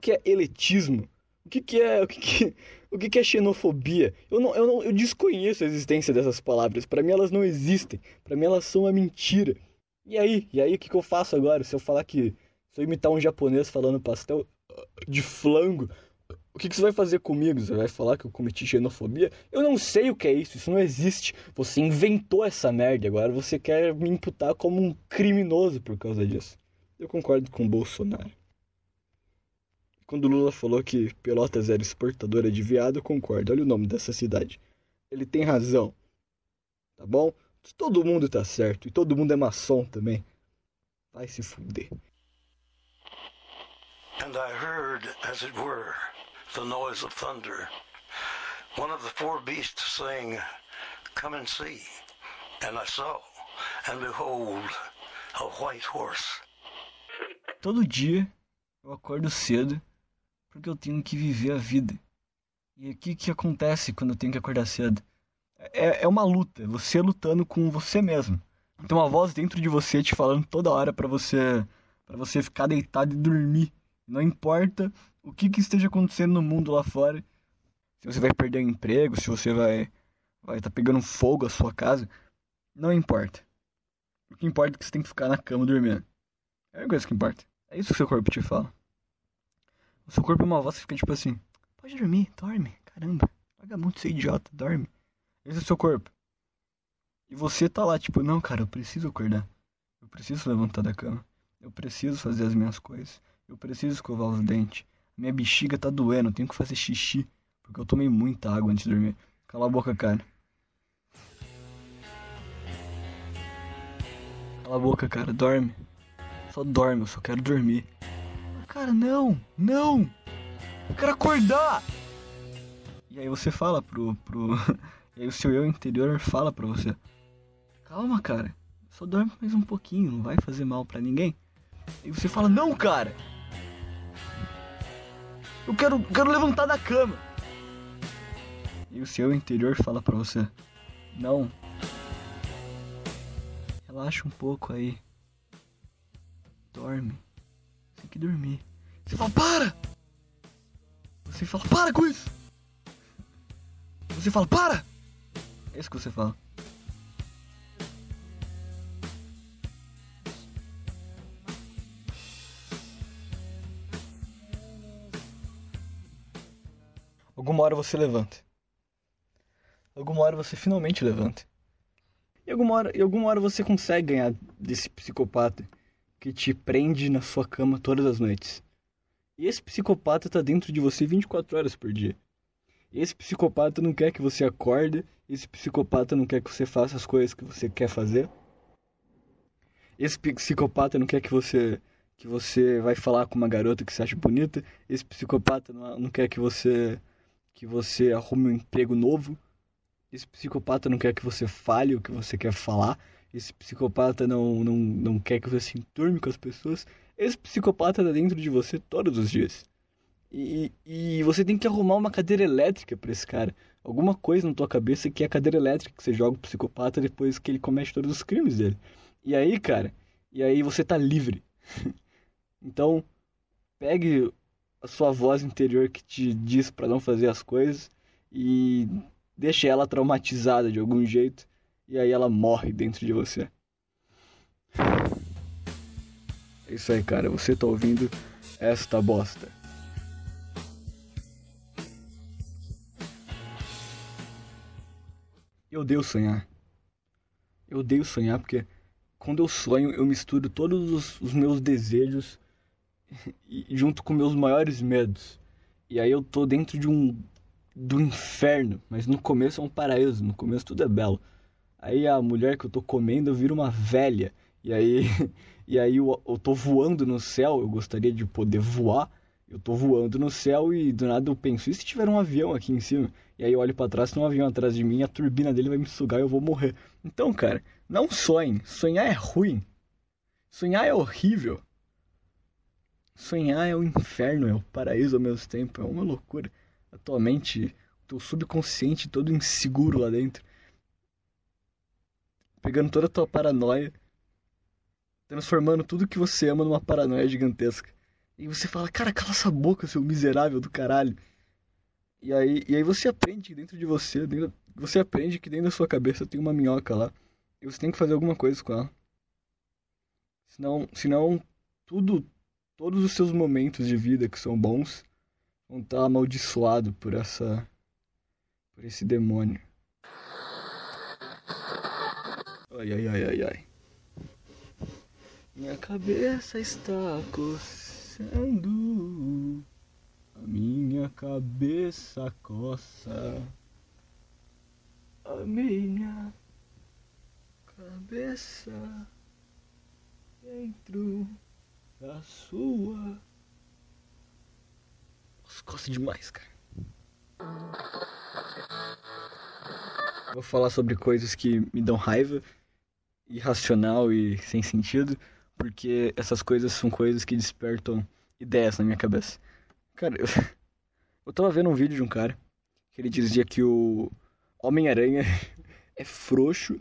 que é elitismo? O que, que é. O que, que, o que, é xenofobia? Eu, não, eu, não, eu desconheço a existência dessas palavras. Para mim elas não existem. Para mim elas são uma mentira. E aí? E aí o que, que eu faço agora? Se eu falar que. Se eu imitar um japonês falando pastel de flango, o que, que você vai fazer comigo? Você vai falar que eu cometi xenofobia? Eu não sei o que é isso, isso não existe. Você inventou essa merda, agora você quer me imputar como um criminoso por causa disso. Eu concordo com o Bolsonaro. Quando Lula falou que Pelotas era exportadora de viado, eu concordo. Olha o nome dessa cidade. Ele tem razão. Tá bom? Todo mundo tá certo. E todo mundo é maçom também. Vai se fuder. And I heard, as it were, the noise of thunder. One of the four beasts saying, Come and see. And I saw, and behold, a white horse. Todo dia eu acordo cedo porque eu tenho que viver a vida. E o que, acontece quando eu tenho que acordar cedo? É, é uma luta, você lutando com você mesmo. Tem uma voz dentro de você te falando toda hora para você para você ficar deitado e dormir. Não importa o que, que esteja acontecendo no mundo lá fora, se você vai perder o emprego, se você vai vai estar tá pegando fogo a sua casa, não importa. O que importa é que você tem que ficar na cama dormindo. É a coisa que importa. É isso que seu corpo te fala. O seu corpo é uma voz que fica tipo assim: pode dormir, dorme, caramba, muito ser idiota, dorme. Esse é o seu corpo. E você tá lá, tipo, não, cara, eu preciso acordar. Eu preciso levantar da cama. Eu preciso fazer as minhas coisas. Eu preciso escovar os dentes. Minha bexiga tá doendo, eu tenho que fazer xixi. Porque eu tomei muita água antes de dormir. Cala a boca, cara. Cala a boca, cara. Dorme. Só dorme, eu só quero dormir. Cara, não, não. Eu quero acordar. E aí você fala pro, pro, e aí o seu eu interior fala pra você: Calma, cara, só dorme mais um pouquinho, não vai fazer mal para ninguém. E você fala: Não, cara, eu quero, quero levantar da cama. E o seu interior fala pra você: Não, relaxa um pouco aí, dorme, tem que dormir. Você fala: Para! Você fala: Para com isso! Você fala: Para! É isso que você fala. Alguma hora você levanta. Alguma hora você finalmente levanta. E alguma hora, e alguma hora você consegue ganhar desse psicopata que te prende na sua cama todas as noites. E esse psicopata tá dentro de você 24 horas por dia. Esse psicopata não quer que você acorde, esse psicopata não quer que você faça as coisas que você quer fazer. Esse psicopata não quer que você que você vai falar com uma garota que você acha bonita. Esse psicopata não, não quer que você que você arrume um emprego novo. Esse psicopata não quer que você fale o que você quer falar. Esse psicopata não, não, não quer que você se enturme com as pessoas. Esse psicopata tá dentro de você todos os dias. E, e você tem que arrumar uma cadeira elétrica para esse cara. Alguma coisa na tua cabeça que é a cadeira elétrica que você joga o psicopata depois que ele comete todos os crimes dele. E aí, cara, e aí você tá livre. então, pegue a sua voz interior que te diz para não fazer as coisas e deixe ela traumatizada de algum jeito e aí ela morre dentro de você. É isso aí, cara. Você tá ouvindo esta bosta. Eu odeio sonhar. Eu odeio sonhar porque quando eu sonho eu misturo todos os, os meus desejos junto com meus maiores medos. E aí eu tô dentro de um do inferno, mas no começo é um paraíso, no começo tudo é belo. Aí a mulher que eu tô comendo vira uma velha. E aí e aí eu, eu tô voando no céu, eu gostaria de poder voar. Eu tô voando no céu e do nada eu penso, e se tiver um avião aqui em cima? E aí eu olho para trás, tem um avião atrás de mim, a turbina dele vai me sugar e eu vou morrer. Então, cara, não sonhe. Sonhar é ruim. Sonhar é horrível. Sonhar é o inferno, é o paraíso ao mesmo tempo, é uma loucura. Atualmente, teu subconsciente todo inseguro lá dentro. Pegando toda a tua paranoia, transformando tudo que você ama numa paranoia gigantesca. E você fala, cara, cala essa boca, seu miserável do caralho. E aí, e aí você aprende que dentro de você, dentro, você aprende que dentro da sua cabeça tem uma minhoca lá. E você tem que fazer alguma coisa com ela. Senão, senão tudo, todos os seus momentos de vida que são bons vão estar amaldiçoados por essa, por esse demônio. Ai, ai, ai, ai, ai. Minha cabeça está coçando. A minha cabeça coça. A minha cabeça dentro da sua. Nossa, coça demais, cara. Vou falar sobre coisas que me dão raiva, irracional e sem sentido, porque essas coisas são coisas que despertam ideias na minha cabeça. Cara, eu, eu tava vendo um vídeo de um cara que ele dizia que o Homem-Aranha é frouxo.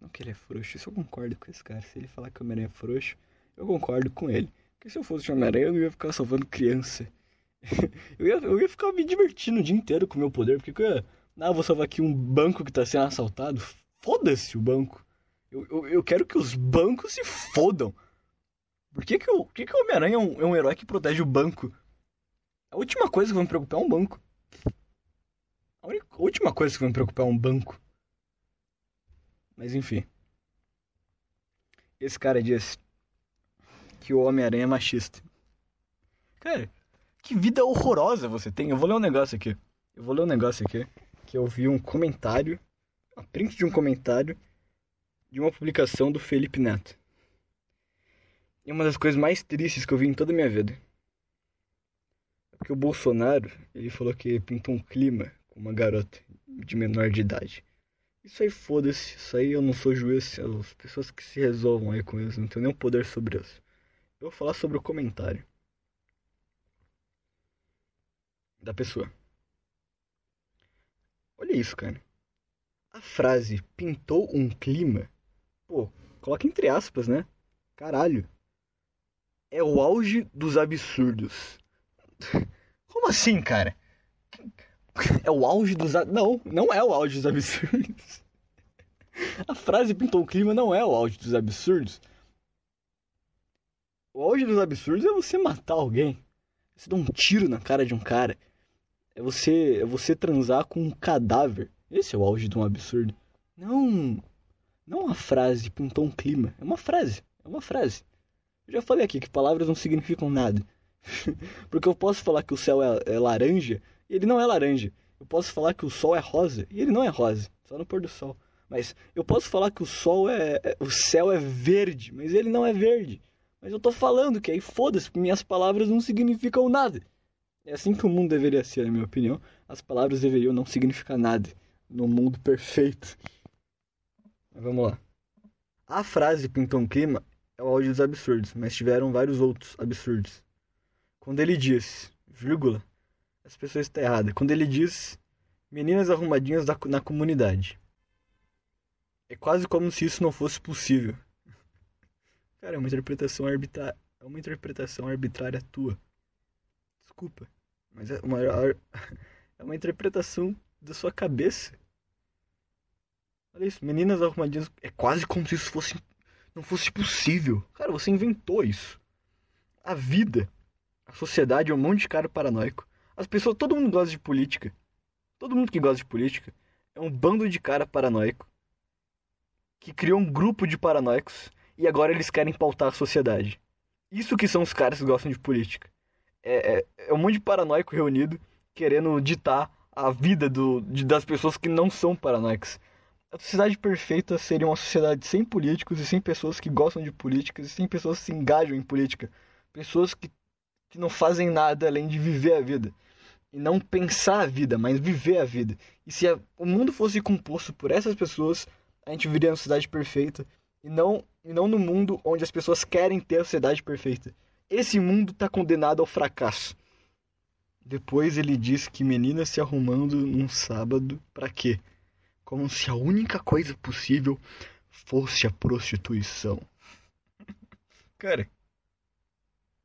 Não que ele é frouxo, isso eu concordo com esse cara. Se ele falar que o Homem-Aranha é frouxo, eu concordo com ele. Porque se eu fosse Homem-Aranha, eu não ia ficar salvando criança. eu, ia, eu ia ficar me divertindo o dia inteiro com o meu poder, porque eu ia. Ah, vou salvar aqui um banco que tá sendo assaltado. Foda-se o banco. Eu, eu, eu, quero que os bancos se fodam. Por que, que, o, que, que o Homem-Aranha é, um, é um herói que protege o banco? A última coisa que vai me preocupar é um banco. A, única, a última coisa que vai me preocupar é um banco. Mas enfim. Esse cara disse que o Homem-Aranha é machista. Cara, que vida horrorosa você tem. Eu vou ler um negócio aqui. Eu vou ler um negócio aqui. Que eu vi um comentário. A print de um comentário. De uma publicação do Felipe Neto. E uma das coisas mais tristes que eu vi em toda a minha vida. É porque o Bolsonaro, ele falou que pintou um clima com uma garota de menor de idade. Isso aí foda-se, isso aí eu não sou juiz, as pessoas que se resolvam aí com isso, não tenho nenhum poder sobre isso. Eu vou falar sobre o comentário da pessoa. Olha isso, cara. A frase pintou um clima. Pô, coloca entre aspas, né? Caralho. É o auge dos absurdos. Como assim, cara? É o auge dos. Não, não é o auge dos absurdos. A frase pintou um clima não é o auge dos absurdos. O auge dos absurdos é você matar alguém. Você dá um tiro na cara de um cara. É você, é você transar com um cadáver. Esse é o auge de um absurdo. Não. Não uma frase pintou um clima. É uma frase. É uma frase. Eu já falei aqui que palavras não significam nada. Porque eu posso falar que o céu é, é laranja e ele não é laranja. Eu posso falar que o sol é rosa e ele não é rosa. Só no pôr do sol. Mas eu posso falar que o sol é, é. O céu é verde, mas ele não é verde. Mas eu tô falando que aí foda-se, minhas palavras não significam nada. É assim que o mundo deveria ser, na minha opinião. As palavras deveriam não significar nada no mundo perfeito. Mas vamos lá. A frase pintou um clima é o áudio dos absurdos, mas tiveram vários outros absurdos. Quando ele diz, vírgula, as pessoas estão erradas. Quando ele diz meninas arrumadinhas da, na comunidade. É quase como se isso não fosse possível. Cara, é uma interpretação arbitrária. É uma interpretação arbitrária tua. Desculpa. Mas é uma, é uma interpretação da sua cabeça. Olha isso, meninas arrumadinhas. É quase como se isso fosse. Não fosse possível. Cara, você inventou isso. A vida, a sociedade é um monte de cara paranoico. As pessoas, todo mundo gosta de política. Todo mundo que gosta de política é um bando de cara paranoico que criou um grupo de paranoicos e agora eles querem pautar a sociedade. Isso que são os caras que gostam de política. É, é, é um monte de paranoico reunido querendo ditar a vida do, de, das pessoas que não são paranoicas. A sociedade perfeita seria uma sociedade sem políticos e sem pessoas que gostam de políticas e sem pessoas que se engajam em política. Pessoas que, que não fazem nada além de viver a vida. E não pensar a vida, mas viver a vida. E se a, o mundo fosse composto por essas pessoas, a gente viria uma sociedade perfeita e não, e não no mundo onde as pessoas querem ter a sociedade perfeita. Esse mundo está condenado ao fracasso. Depois ele diz que meninas se arrumando num sábado para quê? Como se a única coisa possível fosse a prostituição. Cara,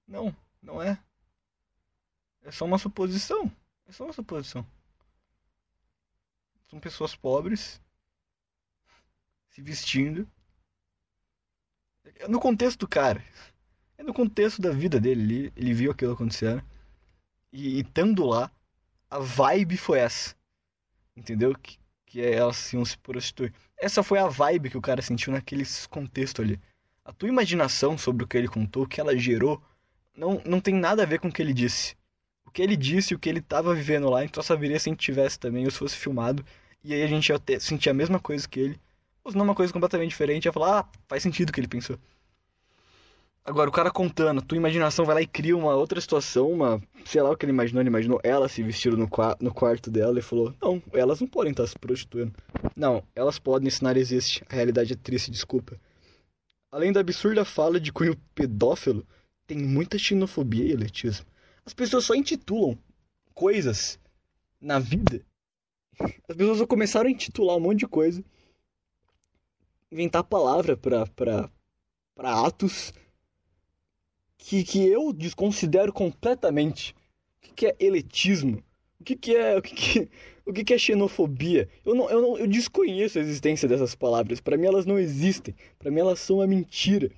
não, não é. É só uma suposição. É só uma suposição. São pessoas pobres se vestindo. É no contexto do cara. É no contexto da vida dele. Ele, ele viu aquilo acontecendo. E, estando lá, a vibe foi essa. Entendeu? Que, que é elas assim, se prostituir. Essa foi a vibe que o cara sentiu naquele contexto ali. A tua imaginação sobre o que ele contou, o que ela gerou, não, não tem nada a ver com o que ele disse. O que ele disse, o que ele estava vivendo lá, então saberia se a gente tivesse também, ou se fosse filmado, e aí a gente ia ter, sentir a mesma coisa que ele, ou se não uma coisa completamente diferente, ia falar, ah, faz sentido o que ele pensou. Agora, o cara contando, tua imaginação vai lá e cria uma outra situação, uma. Sei lá o que ele imaginou, ele imaginou ela se vestindo no, no quarto dela e falou: Não, elas não podem estar se prostituindo. Não, elas podem, esse existe. A realidade é triste, desculpa. Além da absurda fala de cunho pedófilo, tem muita xenofobia e elitismo. As pessoas só intitulam coisas na vida. As pessoas só começaram a intitular um monte de coisa. Inventar palavra pra, pra, pra atos que, que eu desconsidero completamente. O que, que é elitismo? O que, que é. O que, que, o que, que é xenofobia? Eu, não, eu, não, eu desconheço a existência dessas palavras. Para mim elas não existem. Para mim elas são uma mentira.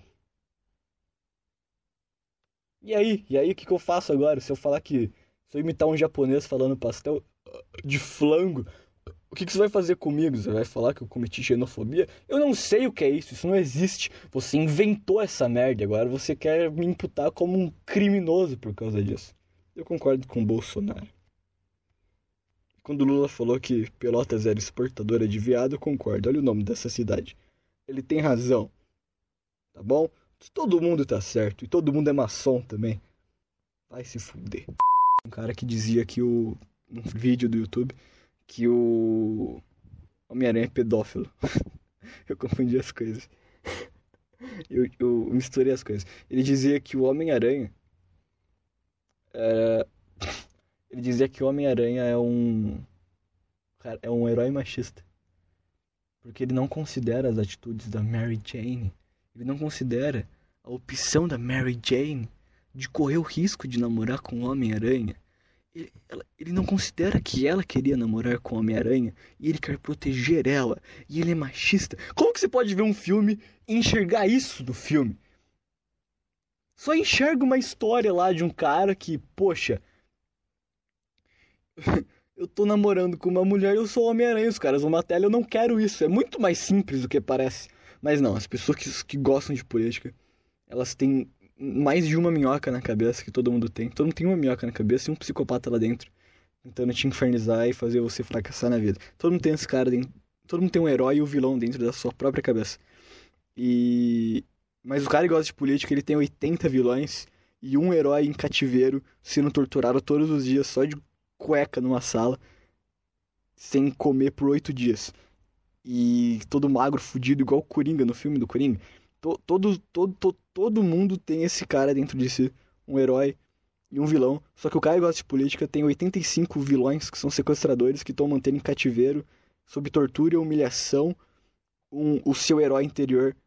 E aí? E aí o que, que eu faço agora? Se eu falar que. Se eu imitar um japonês falando pastel de flango, o que, que você vai fazer comigo? Você vai falar que eu cometi xenofobia? Eu não sei o que é isso, isso não existe. Você inventou essa merda, agora você quer me imputar como um criminoso por causa disso. Eu concordo com o Bolsonaro. Quando Lula falou que Pelotas era exportadora de viado, eu concordo. Olha o nome dessa cidade. Ele tem razão. Tá bom? Todo mundo tá certo. E todo mundo é maçom também. Vai se fuder. Um cara que dizia que o. Um vídeo do YouTube que o Homem-Aranha é pedófilo. eu confundi as coisas. Eu, eu, misturei as coisas. Ele dizia que o Homem-Aranha era. Ele dizia que o Homem-Aranha é um. É um herói machista. Porque ele não considera as atitudes da Mary Jane. Ele não considera a opção da Mary Jane de correr o risco de namorar com o Homem-Aranha ele, ela, ele não considera que ela queria namorar com o Homem-Aranha e ele quer proteger ela. E ele é machista. Como que você pode ver um filme e enxergar isso do filme? Só enxerga uma história lá de um cara que, poxa. eu tô namorando com uma mulher e eu sou Homem-Aranha. Os caras vão matar ela. Eu não quero isso. É muito mais simples do que parece. Mas não, as pessoas que, que gostam de política, elas têm mais de uma minhoca na cabeça que todo mundo tem. Todo mundo tem uma minhoca na cabeça e um psicopata lá dentro. Tentando te infernizar e fazer você fracassar na vida. Todo mundo tem esse cara dentro. Todo mundo tem um herói e um vilão dentro da sua própria cabeça. E. Mas o cara que gosta de política, ele tem 80 vilões e um herói em cativeiro sendo torturado todos os dias só de cueca numa sala, sem comer por oito dias. E todo magro, fudido, igual o Coringa no filme do Coringa todo, todo, todo, todo mundo tem esse cara dentro de si, um herói e um vilão. Só que o cara que gosta de política tem 85 vilões que são sequestradores que estão mantendo em cativeiro, sob tortura e humilhação, um, o seu herói interior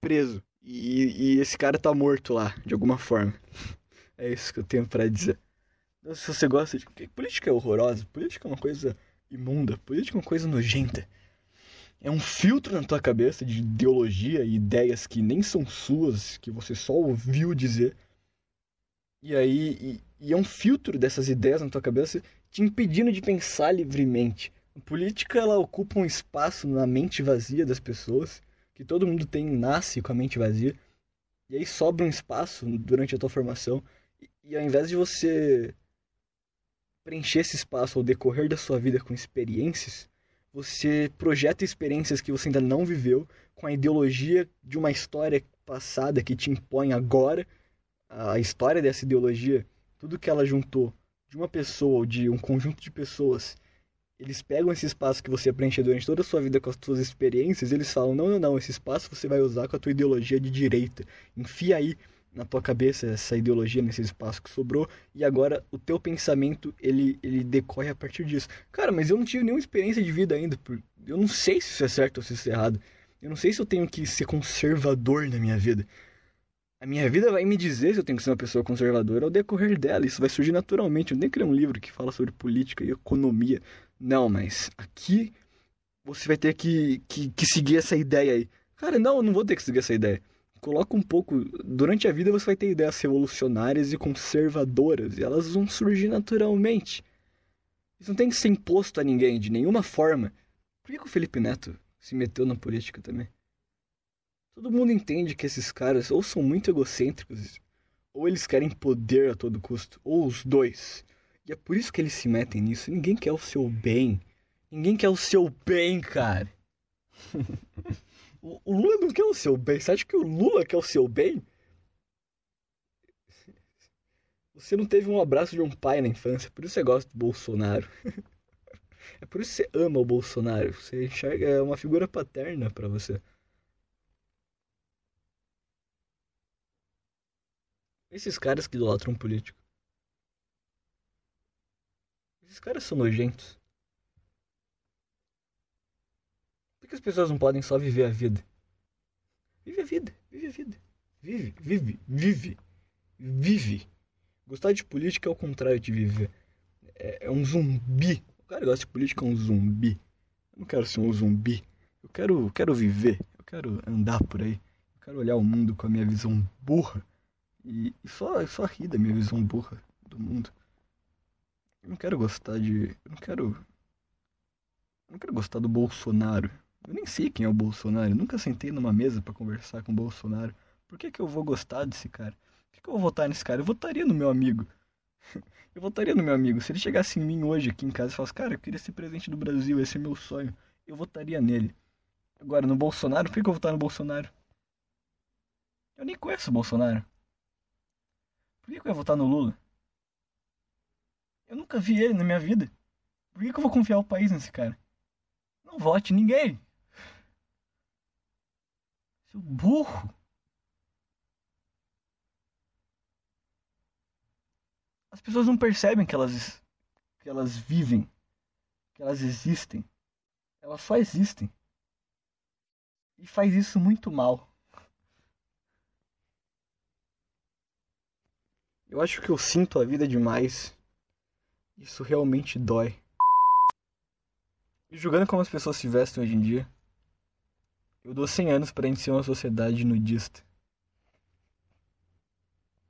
preso. E, e, esse cara tá morto lá, de alguma forma. É isso que eu tenho para dizer. Então, se você gosta de. Política é horrorosa, política é uma coisa imunda, política é uma coisa nojenta é um filtro na tua cabeça de ideologia e ideias que nem são suas, que você só ouviu dizer. E aí, e, e é um filtro dessas ideias na tua cabeça te impedindo de pensar livremente. A política ela ocupa um espaço na mente vazia das pessoas, que todo mundo tem nasce com a mente vazia. E aí sobra um espaço durante a tua formação. E, e ao invés de você preencher esse espaço ao decorrer da sua vida com experiências, você projeta experiências que você ainda não viveu com a ideologia de uma história passada que te impõe agora. A história dessa ideologia, tudo que ela juntou de uma pessoa ou de um conjunto de pessoas, eles pegam esse espaço que você preenche durante toda a sua vida com as suas experiências, eles falam: não, não, não, esse espaço você vai usar com a tua ideologia de direita. Enfia aí na tua cabeça essa ideologia nesse espaço que sobrou e agora o teu pensamento ele ele decorre a partir disso. Cara, mas eu não tive nenhuma experiência de vida ainda, eu não sei se isso é certo ou se isso é errado. Eu não sei se eu tenho que ser conservador na minha vida. A minha vida vai me dizer se eu tenho que ser uma pessoa conservadora ao decorrer dela. Isso vai surgir naturalmente. Eu nem criar um livro que fala sobre política e economia. Não, mas aqui você vai ter que, que, que seguir essa ideia aí. Cara, não, eu não vou ter que seguir essa ideia. Coloca um pouco. Durante a vida você vai ter ideias revolucionárias e conservadoras. E elas vão surgir naturalmente. Isso não tem que ser imposto a ninguém, de nenhuma forma. Por que, que o Felipe Neto se meteu na política também? Todo mundo entende que esses caras ou são muito egocêntricos, ou eles querem poder a todo custo, ou os dois. E é por isso que eles se metem nisso. Ninguém quer o seu bem. Ninguém quer o seu bem, cara. o Lula não quer o seu bem. Você acha que o Lula quer o seu bem? Você não teve um abraço de um pai na infância, por isso você gosta do Bolsonaro. é por isso que você ama o Bolsonaro. Você enxerga é uma figura paterna para você. Esses caras que idolatram um político. Esses caras são nojentos. Por que as pessoas não podem só viver a vida? Vive a vida, vive a vida. Vive, vive, vive, vive. Gostar de política é o contrário de viver. É, é um zumbi. O cara gosta de política é um zumbi. Eu não quero ser um zumbi. Eu quero, quero viver. Eu quero andar por aí. Eu quero olhar o mundo com a minha visão burra e, e só, só rir da minha visão burra do mundo. Eu não quero gostar de. Eu não quero. Eu não quero gostar do Bolsonaro. Eu nem sei quem é o Bolsonaro. Eu nunca sentei numa mesa para conversar com o Bolsonaro. Por que, que eu vou gostar desse cara? Por que, que eu vou votar nesse cara? Eu votaria no meu amigo. eu votaria no meu amigo. Se ele chegasse em mim hoje aqui em casa e falasse, cara, eu queria ser presidente do Brasil, esse é meu sonho. Eu votaria nele. Agora, no Bolsonaro, por que, que eu vou votar no Bolsonaro? Eu nem conheço o Bolsonaro. Por que, que eu ia votar no Lula? Eu nunca vi ele na minha vida. Por que, que eu vou confiar o país nesse cara? Não vote ninguém. Seu burro. As pessoas não percebem que elas, que elas vivem, que elas existem. Elas só existem. E faz isso muito mal. Eu acho que eu sinto a vida demais. Isso realmente dói. E julgando como as pessoas se vestem hoje em dia, eu dou 100 anos pra gente ser uma sociedade nudista.